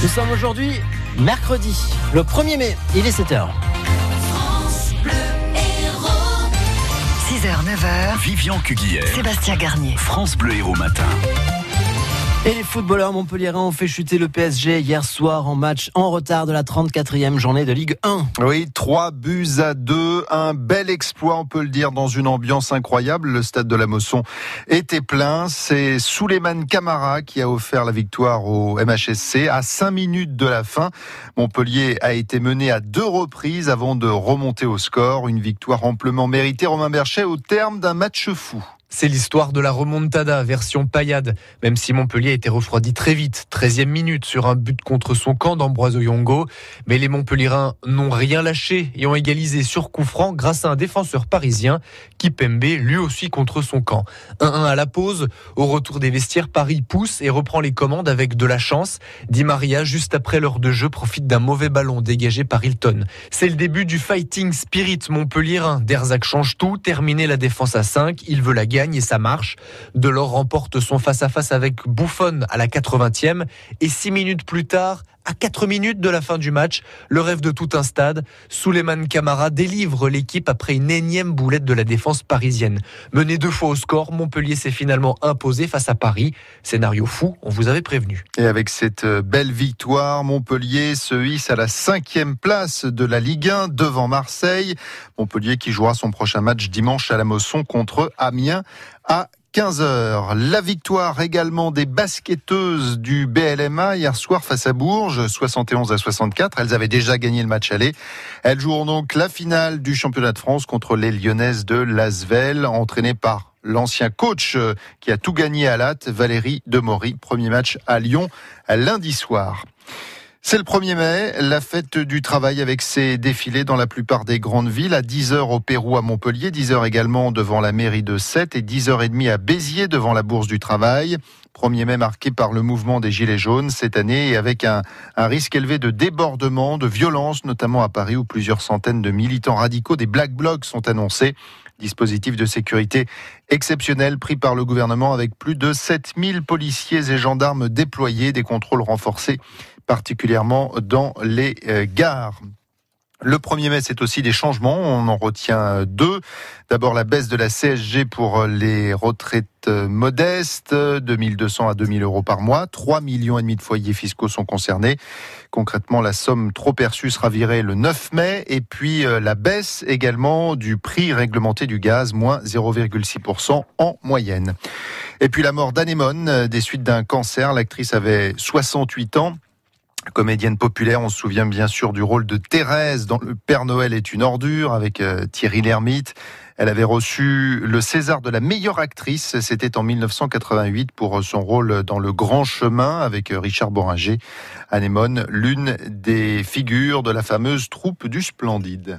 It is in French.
Nous sommes aujourd'hui mercredi, le 1er mai, il est 7h. 6h, 9h, Vivian Cuguière, Sébastien Garnier. France Bleu Héros Matin. Et les footballeurs montpelliérains ont fait chuter le PSG hier soir en match en retard de la 34e journée de Ligue 1. Oui, trois buts à deux, un bel exploit, on peut le dire, dans une ambiance incroyable. Le stade de la Mosson était plein. C'est Souleymane Camara qui a offert la victoire au MHSC à cinq minutes de la fin. Montpellier a été mené à deux reprises avant de remonter au score. Une victoire amplement méritée, Romain Berchet, au terme d'un match fou. C'est l'histoire de la remontada version paillade, même si Montpellier a été refroidi très vite, 13e minute sur un but contre son camp d'Ambroise Oyongo. Mais les Montpellierins n'ont rien lâché et ont égalisé sur coup franc grâce à un défenseur parisien, Kipembe, lui aussi contre son camp. 1-1 à la pause, au retour des vestiaires, Paris pousse et reprend les commandes avec de la chance. Di Maria, juste après l'heure de jeu, profite d'un mauvais ballon dégagé par Hilton. C'est le début du fighting spirit montpellierin. Derzac change tout, terminer la défense à 5, il veut la guerre et ça marche. Delors remporte son face-à-face avec Bouffon à la 80e et six minutes plus tard, à 4 minutes de la fin du match, le rêve de tout un stade, Souleymane Camara délivre l'équipe après une énième boulette de la défense parisienne. Mené deux fois au score, Montpellier s'est finalement imposé face à Paris. Scénario fou, on vous avait prévenu. Et avec cette euh, belle victoire, Montpellier se hisse à la cinquième place de la Ligue 1 devant Marseille. Montpellier qui jouera son prochain match dimanche à la Mosson contre Amiens à 15h. La victoire également des basketteuses du BLMA hier soir face à Bourges, 71 à 64. Elles avaient déjà gagné le match aller. Elles joueront donc la finale du championnat de France contre les Lyonnaises de Lasvel, entraînées par l'ancien coach euh, qui a tout gagné à Latte, Valérie Demory. Premier match à Lyon lundi soir. C'est le 1er mai, la fête du travail avec ses défilés dans la plupart des grandes villes, à 10h au Pérou à Montpellier, 10h également devant la mairie de Sète et 10h30 à Béziers devant la Bourse du Travail. 1er mai marqué par le mouvement des Gilets jaunes cette année et avec un, un, risque élevé de débordement, de violence, notamment à Paris où plusieurs centaines de militants radicaux des Black Blocs sont annoncés. Dispositif de sécurité exceptionnel pris par le gouvernement avec plus de 7000 policiers et gendarmes déployés, des contrôles renforcés particulièrement dans les euh, gares. Le 1er mai, c'est aussi des changements. On en retient deux. D'abord, la baisse de la CSG pour les retraites modestes, 2200 à 2000 euros par mois. 3 millions et demi de foyers fiscaux sont concernés. Concrètement, la somme trop perçue sera virée le 9 mai. Et puis, euh, la baisse également du prix réglementé du gaz, moins 0,6% en moyenne. Et puis, la mort d'Anémone euh, des suites d'un cancer. L'actrice avait 68 ans. Comédienne populaire, on se souvient bien sûr du rôle de Thérèse dans Le Père Noël est une ordure avec euh, Thierry Lhermitte. Elle avait reçu le César de la meilleure actrice, c'était en 1988 pour son rôle dans Le Grand Chemin avec euh, Richard Boringer. Anémone, l'une des figures de la fameuse troupe du Splendide.